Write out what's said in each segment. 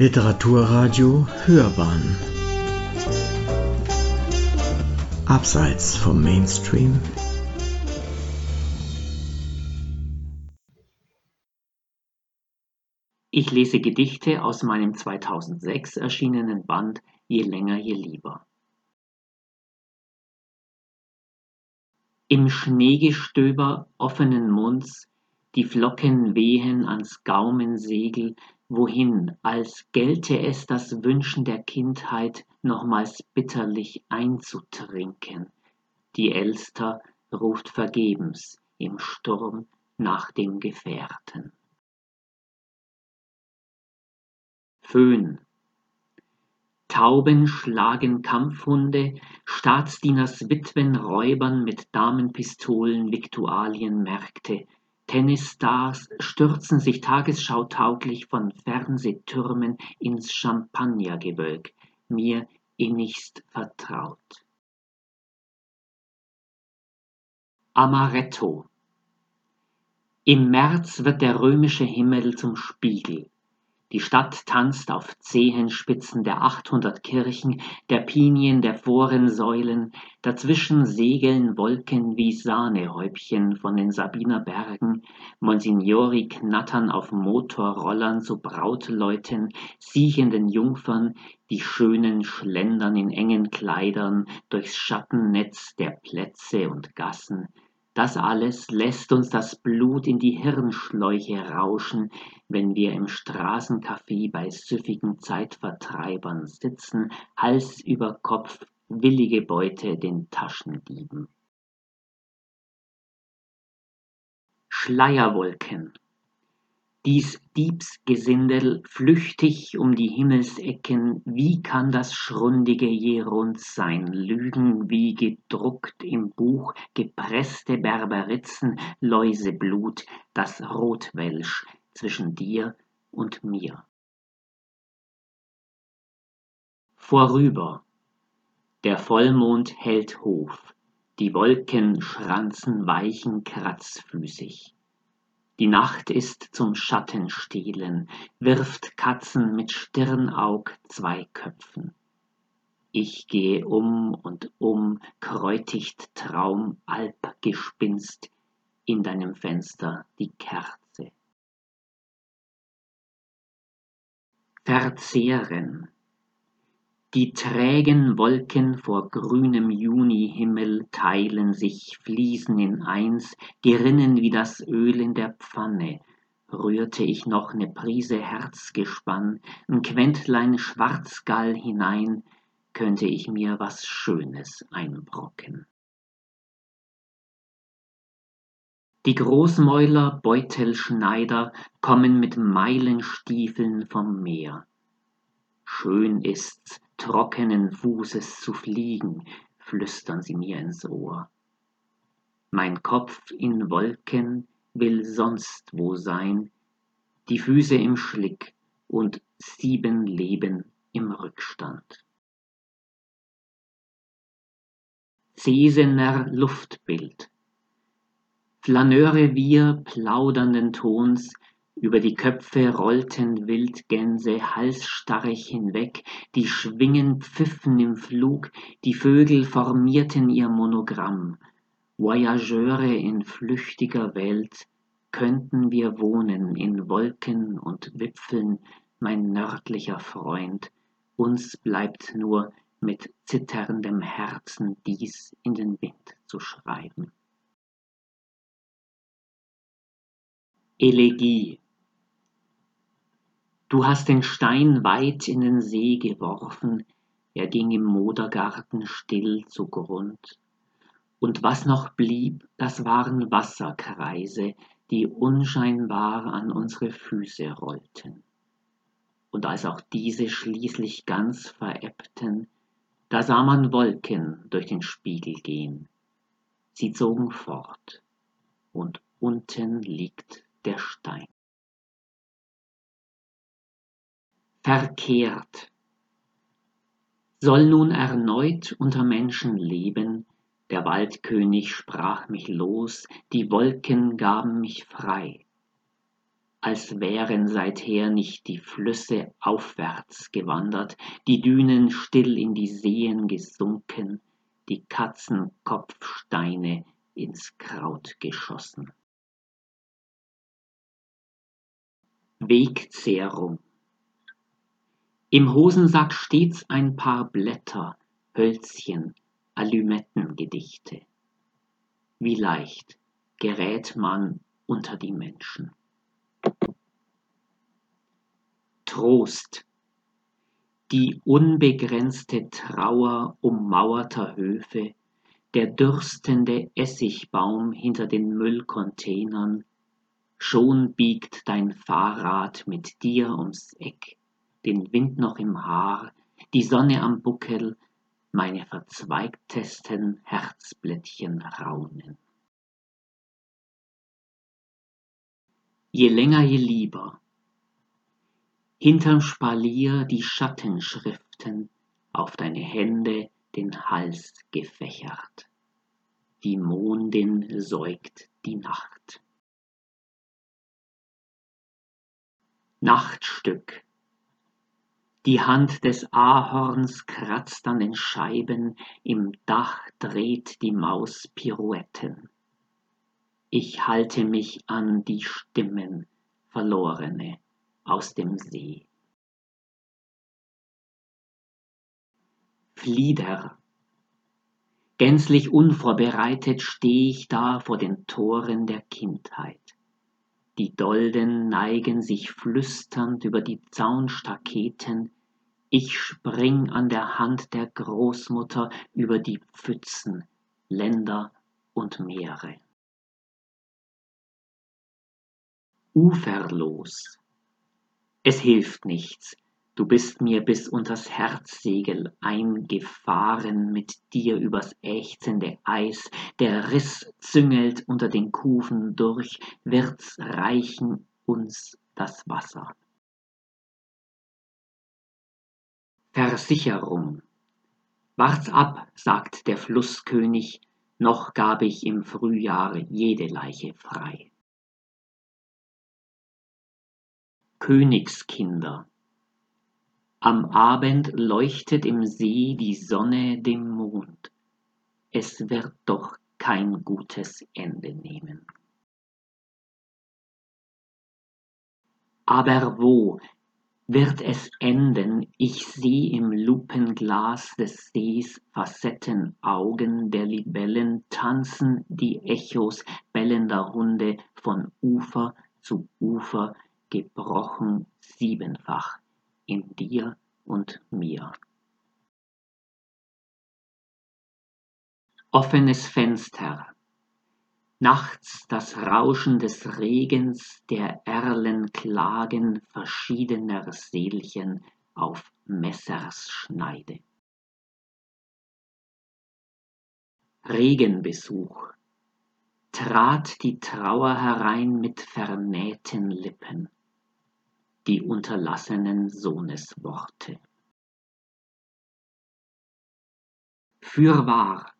Literaturradio Hörbahn Abseits vom Mainstream Ich lese Gedichte aus meinem 2006 erschienenen Band Je länger, je lieber. Im Schneegestöber offenen Munds, die Flocken wehen ans Gaumensegel, wohin, als gelte es das Wünschen der Kindheit, nochmals bitterlich einzutrinken. Die Elster ruft vergebens im Sturm nach dem Gefährten. Föhn Tauben schlagen Kampfhunde, Staatsdieners Witwen räubern mit Damenpistolen Viktualienmärkte, Tennisstars stürzen sich tagesschautauglich von Fernsehtürmen ins Champagnergewölk, mir innigst vertraut. Amaretto Im März wird der römische Himmel zum Spiegel. Die Stadt tanzt auf Zehenspitzen der achthundert Kirchen, der Pinien der Forensäulen, dazwischen segeln Wolken wie Sahnehäubchen von den Sabiner Bergen, Monsignori knattern auf Motorrollern zu Brautleuten, siechenden Jungfern, die Schönen schlendern in engen Kleidern durchs Schattennetz der Plätze und Gassen, das alles lässt uns das Blut in die Hirnschläuche rauschen, wenn wir im Straßencafé bei süffigen Zeitvertreibern sitzen, Hals über Kopf, willige Beute den Taschendieben. Schleierwolken dies Diebsgesindel flüchtig um die Himmelsecken, wie kann das Schrundige je rund sein, Lügen wie gedruckt im Buch, gepresste Berberitzen, Läuseblut, das Rotwelsch zwischen dir und mir. Vorüber, der Vollmond hält Hof, die Wolken schranzen weichen kratzfüßig. Die Nacht ist zum Schattenstehlen, wirft Katzen mit Stirnaug zwei Köpfen. Ich gehe um und um, kräutigt Traum, Alpgespinst, in deinem Fenster die Kerze. Verzehren, die trägen Wolken vor grünem Junihimmel teilen sich, fließen in eins, gerinnen wie das Öl in der Pfanne. Rührte ich noch ne Prise Herzgespann, n Quentlein Schwarzgall hinein, könnte ich mir was Schönes einbrocken. Die Großmäuler Beutelschneider kommen mit Meilenstiefeln vom Meer. Schön ist's, trockenen Fußes zu fliegen, flüstern sie mir ins Ohr. Mein Kopf in Wolken will sonst wo sein, die Füße im Schlick und sieben Leben im Rückstand. Sesener Luftbild. Flaneure wir plaudernden Tons, über die Köpfe rollten Wildgänse halsstarrig hinweg, die Schwingen pfiffen im Flug, die Vögel formierten ihr Monogramm. Voyageure in flüchtiger Welt, könnten wir wohnen in Wolken und Wipfeln, mein nördlicher Freund, uns bleibt nur mit zitterndem Herzen dies in den Wind zu schreiben. Elegie Du hast den Stein weit in den See geworfen, er ging im Modergarten still zugrund. Und was noch blieb, das waren Wasserkreise, die unscheinbar an unsere Füße rollten. Und als auch diese schließlich ganz verebbten, da sah man Wolken durch den Spiegel gehen. Sie zogen fort, und unten liegt der Stein. Verkehrt. Soll nun erneut unter Menschen leben, der Waldkönig sprach mich los, die Wolken gaben mich frei. als wären seither nicht die Flüsse aufwärts gewandert, die Dünen still in die Seen gesunken, die Katzenkopfsteine ins Kraut geschossen. Wegzehrung Im Hosensack stets ein paar Blätter, Hölzchen, Alümettengedichte. Wie leicht gerät man unter die Menschen. Trost. Die unbegrenzte Trauer ummauerter Höfe, der dürstende Essigbaum hinter den Müllcontainern, schon biegt dein Fahrrad mit dir ums Eck, den Wind noch im Haar, die Sonne am Buckel, meine verzweigtesten Herzblättchen raunen. Je länger, je lieber, hinterm Spalier die Schattenschriften auf deine Hände den Hals gefächert. Die Mondin säugt die Nacht. Nachtstück. Die Hand des Ahorns kratzt an den Scheiben, im Dach dreht die Maus Pirouetten. Ich halte mich an die Stimmen, Verlorene aus dem See. Flieder. Gänzlich unvorbereitet steh ich da vor den Toren der Kindheit. Die Dolden neigen sich flüsternd über die Zaunstaketen, ich spring an der Hand der Großmutter über die Pfützen, Länder und Meere. Uferlos. Es hilft nichts, du bist mir bis unters Herzsegel eingefahren mit dir übers ächzende Eis, der Riss züngelt unter den Kufen durch, wird's reichen uns das Wasser. Versicherung. Wart's ab, sagt der Flusskönig, noch gab ich im Frühjahr jede Leiche frei. Königskinder. Am Abend leuchtet im See die Sonne dem Mond. Es wird doch kein gutes Ende nehmen. Aber wo wird es enden? Ich seh im Lupenglas des Sees Facettenaugen der Libellen tanzen die Echos bellender Hunde von Ufer zu Ufer gebrochen siebenfach in dir und mir. Offenes Fenster, nachts das Rauschen des Regens, der Erlen Klagen verschiedener Seelchen auf Messers Schneide. Regenbesuch, trat die Trauer herein mit vernähten Lippen die unterlassenen Sohnesworte. Fürwahr,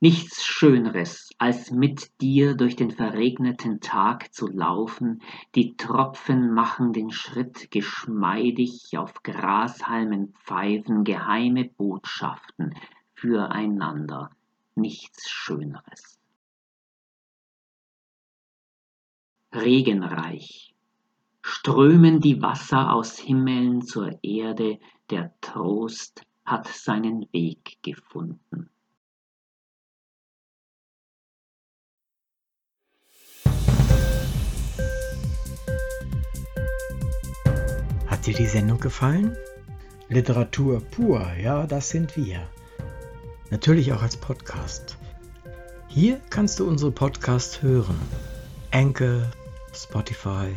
nichts Schöneres, als mit dir durch den verregneten Tag zu laufen, die Tropfen machen den Schritt geschmeidig auf Grashalmen pfeifen geheime Botschaften füreinander, nichts Schöneres. Regenreich, strömen die Wasser aus Himmeln zur Erde, der Trost hat seinen Weg gefunden. Hat dir die Sendung gefallen? Literatur pur, ja, das sind wir. Natürlich auch als Podcast. Hier kannst du unsere Podcasts hören. Anchor, Spotify,